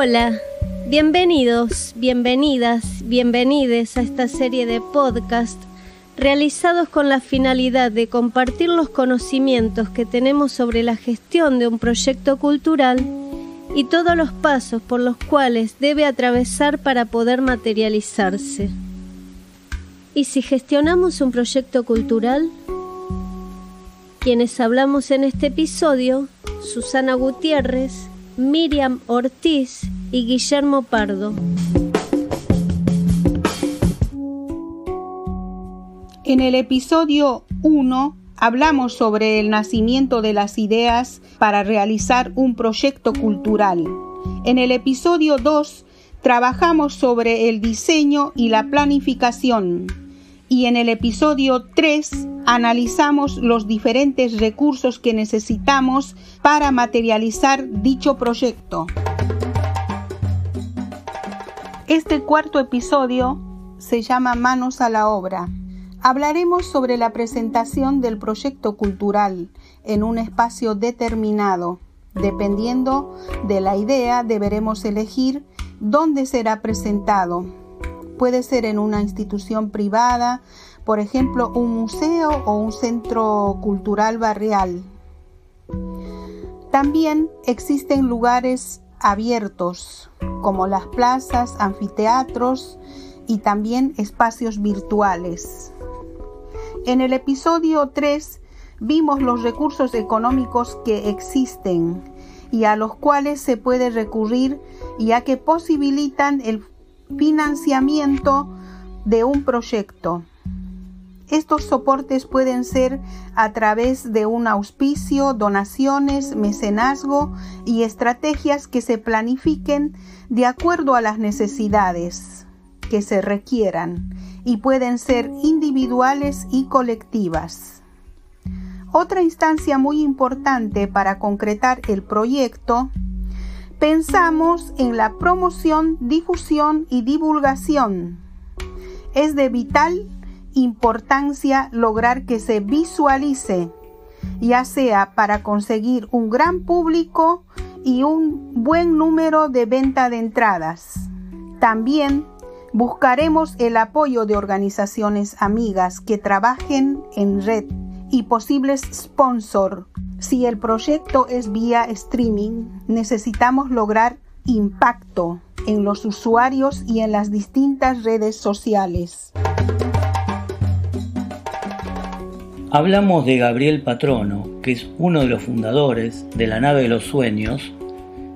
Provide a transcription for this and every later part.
Hola, bienvenidos, bienvenidas, bienvenides a esta serie de podcast realizados con la finalidad de compartir los conocimientos que tenemos sobre la gestión de un proyecto cultural y todos los pasos por los cuales debe atravesar para poder materializarse. ¿Y si gestionamos un proyecto cultural? Quienes hablamos en este episodio, Susana Gutiérrez, Miriam Ortiz y Guillermo Pardo. En el episodio 1 hablamos sobre el nacimiento de las ideas para realizar un proyecto cultural. En el episodio 2 trabajamos sobre el diseño y la planificación. Y en el episodio 3 analizamos los diferentes recursos que necesitamos para materializar dicho proyecto. Este cuarto episodio se llama Manos a la obra. Hablaremos sobre la presentación del proyecto cultural en un espacio determinado. Dependiendo de la idea, deberemos elegir dónde será presentado. Puede ser en una institución privada, por ejemplo, un museo o un centro cultural barrial. También existen lugares abiertos, como las plazas, anfiteatros y también espacios virtuales. En el episodio 3 vimos los recursos económicos que existen y a los cuales se puede recurrir ya que posibilitan el financiamiento de un proyecto. Estos soportes pueden ser a través de un auspicio, donaciones, mecenazgo y estrategias que se planifiquen de acuerdo a las necesidades que se requieran y pueden ser individuales y colectivas. Otra instancia muy importante para concretar el proyecto, pensamos en la promoción, difusión y divulgación. Es de vital importancia lograr que se visualice, ya sea para conseguir un gran público y un buen número de venta de entradas. También Buscaremos el apoyo de organizaciones amigas que trabajen en red y posibles sponsors. Si el proyecto es vía streaming, necesitamos lograr impacto en los usuarios y en las distintas redes sociales. Hablamos de Gabriel Patrono, que es uno de los fundadores de la nave de los sueños,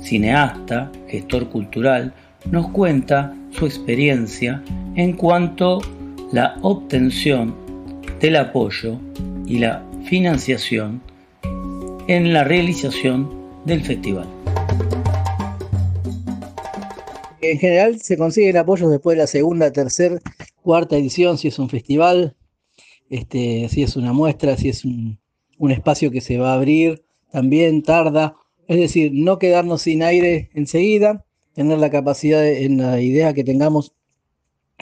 cineasta, gestor cultural, nos cuenta su experiencia en cuanto la obtención del apoyo y la financiación en la realización del festival. En general se consiguen apoyos después de la segunda, tercera, cuarta edición, si es un festival, este, si es una muestra, si es un, un espacio que se va a abrir, también tarda. Es decir, no quedarnos sin aire enseguida, tener la capacidad en la idea que tengamos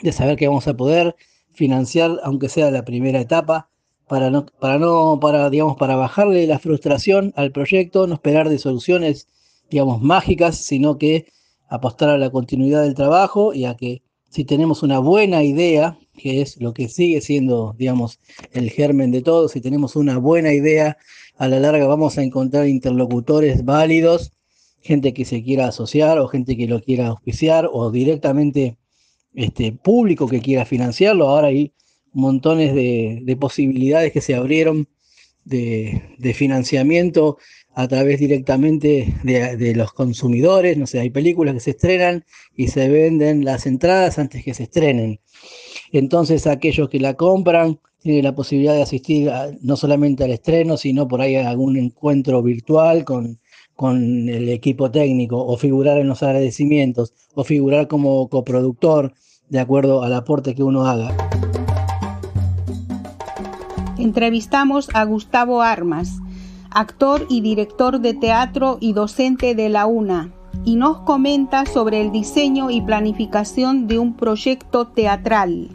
de saber que vamos a poder financiar, aunque sea la primera etapa, para no, para no, para, digamos, para bajarle la frustración al proyecto, no esperar de soluciones, digamos, mágicas, sino que apostar a la continuidad del trabajo y a que si tenemos una buena idea, que es lo que sigue siendo, digamos, el germen de todo, si tenemos una buena idea, a la larga vamos a encontrar interlocutores válidos gente que se quiera asociar o gente que lo quiera auspiciar o directamente este, público que quiera financiarlo. Ahora hay montones de, posibilidades que se abrieron de, financiamiento a través directamente de, de, los consumidores. No sé, hay películas que se estrenan y se venden las entradas antes que se estrenen. Entonces aquellos que la compran tienen la posibilidad de asistir no solamente al estreno, sino por ahí a algún encuentro virtual con con el equipo técnico o figurar en los agradecimientos o figurar como coproductor de acuerdo al aporte que uno haga. Entrevistamos a Gustavo Armas, actor y director de teatro y docente de la UNA, y nos comenta sobre el diseño y planificación de un proyecto teatral.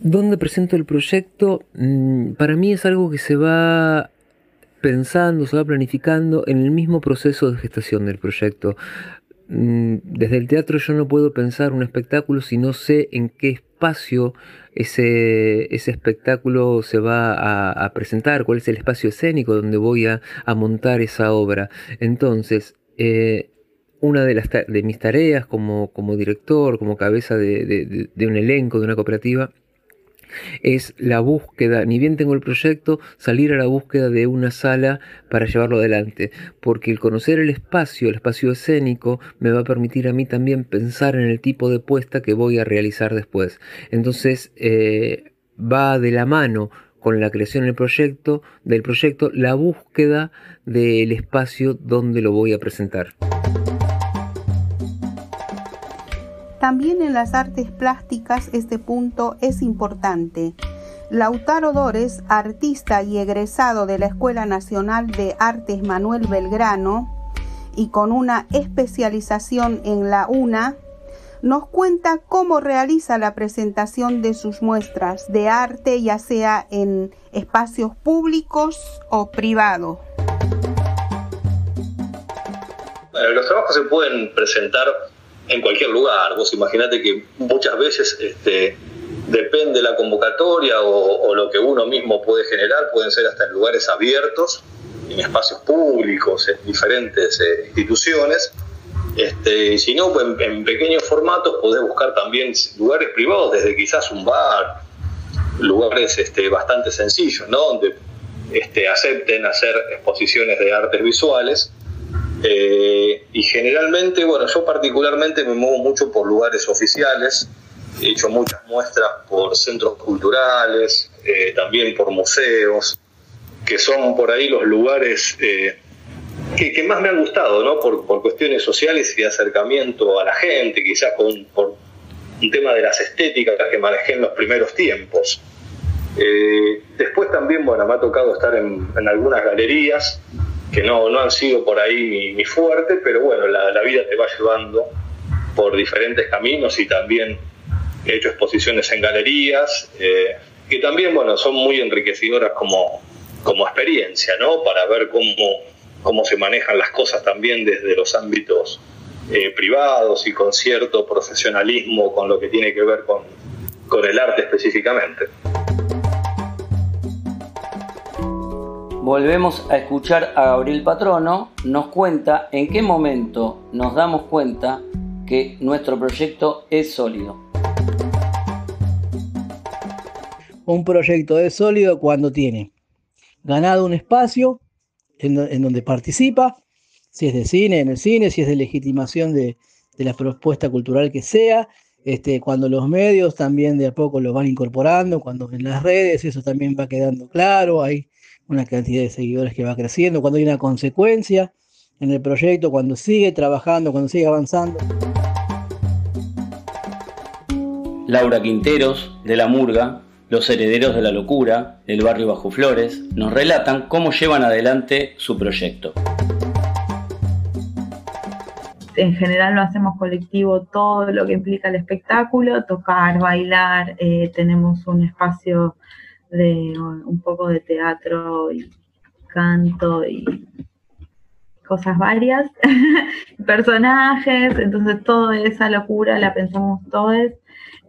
¿Dónde presento el proyecto? Mm, para mí es algo que se va pensando, se va planificando en el mismo proceso de gestación del proyecto. Mm, desde el teatro yo no puedo pensar un espectáculo si no sé en qué espacio ese, ese espectáculo se va a, presentar, cuál es el espacio escénico donde voy a, montar esa obra. Entonces, eh, una de, las de mis tareas como, como director, como cabeza de, de un elenco, de una cooperativa, es la búsqueda, ni bien tengo el proyecto, salir a la búsqueda de una sala para llevarlo adelante, porque el conocer el espacio, el espacio escénico, me va a permitir a mí también pensar en el tipo de puesta que voy a realizar después. Entonces, eh, va de la mano con la creación del proyecto, del proyecto, la búsqueda del espacio donde lo voy a presentar. También en las artes plásticas este punto es importante. Lautaro Dores, artista y egresado de la Escuela Nacional de Artes Manuel Belgrano y con una especialización en la UNA, nos cuenta cómo realiza la presentación de sus muestras de arte, ya sea en espacios públicos o privados. los trabajos se pueden presentar en cualquier lugar. Vos imaginate que muchas veces este, depende la convocatoria o, lo que uno mismo puede generar, pueden ser hasta en lugares abiertos, en espacios públicos, en diferentes eh, instituciones. Este, si no, en, en, pequeños formatos podés buscar también lugares privados, desde quizás un bar, lugares este, bastante sencillos, ¿no? donde este, acepten hacer exposiciones de artes visuales eh, y generalmente, bueno, yo particularmente me muevo mucho por lugares oficiales, he hecho muchas muestras por centros culturales, eh, también por museos, que son por ahí los lugares eh, que, más me han gustado, ¿no? Por, cuestiones sociales y de acercamiento a la gente, quizás con, por un tema de las estéticas que manejé en los primeros tiempos. después también, bueno, me ha tocado estar en, en algunas galerías que no, no han sido por ahí mi, fuerte, pero bueno, la, vida te va llevando por diferentes caminos y también he hecho exposiciones en galerías, eh, que también, bueno, son muy enriquecedoras como, como experiencia, ¿no? Para ver cómo, cómo se manejan las cosas también desde los ámbitos eh, privados y con cierto profesionalismo con lo que tiene que ver con, con el arte específicamente. Volvemos a escuchar a Gabriel Patrono, nos cuenta en qué momento nos damos cuenta que nuestro proyecto es sólido. Un proyecto es sólido cuando tiene ganado un espacio en, donde participa, si es de cine, en el cine, si es de legitimación de, la propuesta cultural que sea, este, cuando los medios también de a poco lo van incorporando, cuando en las redes eso también va quedando claro, hay una cantidad de seguidores que va creciendo, cuando hay una consecuencia en el proyecto, cuando sigue trabajando, cuando sigue avanzando. Laura Quinteros, de La Murga, los herederos de la locura, del barrio Bajo Flores, nos relatan cómo llevan adelante su proyecto. En general lo hacemos colectivo todo lo que implica el espectáculo, tocar, bailar, eh, tenemos un espacio de un poco de teatro y canto y cosas varias, personajes, entonces toda esa locura la pensamos todos.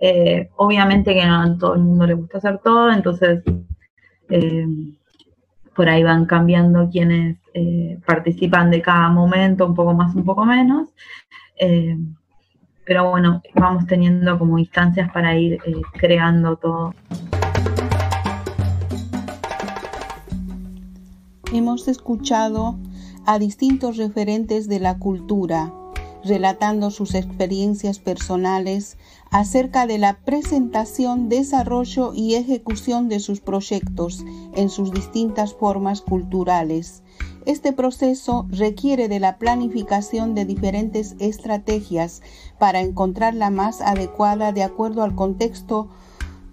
Eh, obviamente que no a todo el mundo le gusta hacer todo, entonces eh, por ahí van cambiando quienes eh, participan de cada momento, un poco más, un poco menos. pero bueno, vamos teniendo como instancias para ir creando todo. hemos escuchado a distintos referentes de la cultura relatando sus experiencias personales acerca de la presentación, desarrollo y ejecución de sus proyectos en sus distintas formas culturales. Este proceso requiere de la planificación de diferentes estrategias para encontrar la más adecuada de acuerdo al contexto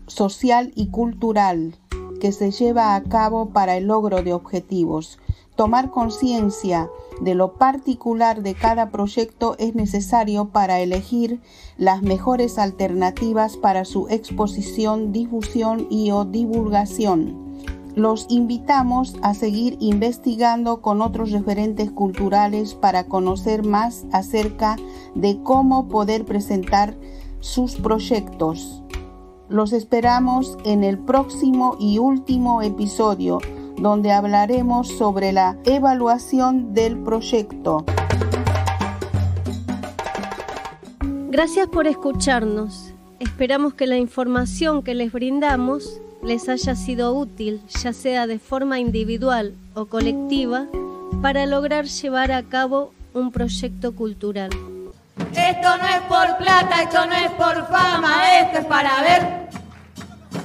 social y cultural que se lleva a cabo para el logro de objetivos. Tomar conciencia de lo particular de cada proyecto es necesario para elegir las mejores alternativas para su exposición, difusión y o divulgación. Los invitamos a seguir investigando con otros referentes culturales para conocer más acerca de cómo poder presentar sus proyectos. Los esperamos en el próximo y último episodio donde hablaremos sobre la evaluación del proyecto. Gracias por escucharnos. Esperamos que la información que les brindamos les haya sido útil, ya sea de forma individual o colectiva, para lograr llevar a cabo un proyecto cultural. Esto no es por plata, esto no es por fama, esto es para ver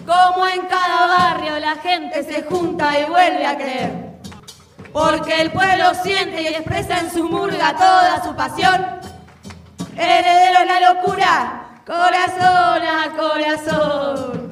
cómo en cada barrio la gente se junta y vuelve a creer. Porque el pueblo siente y expresa en su murga toda su pasión. Heredero es la locura, corazón a corazón.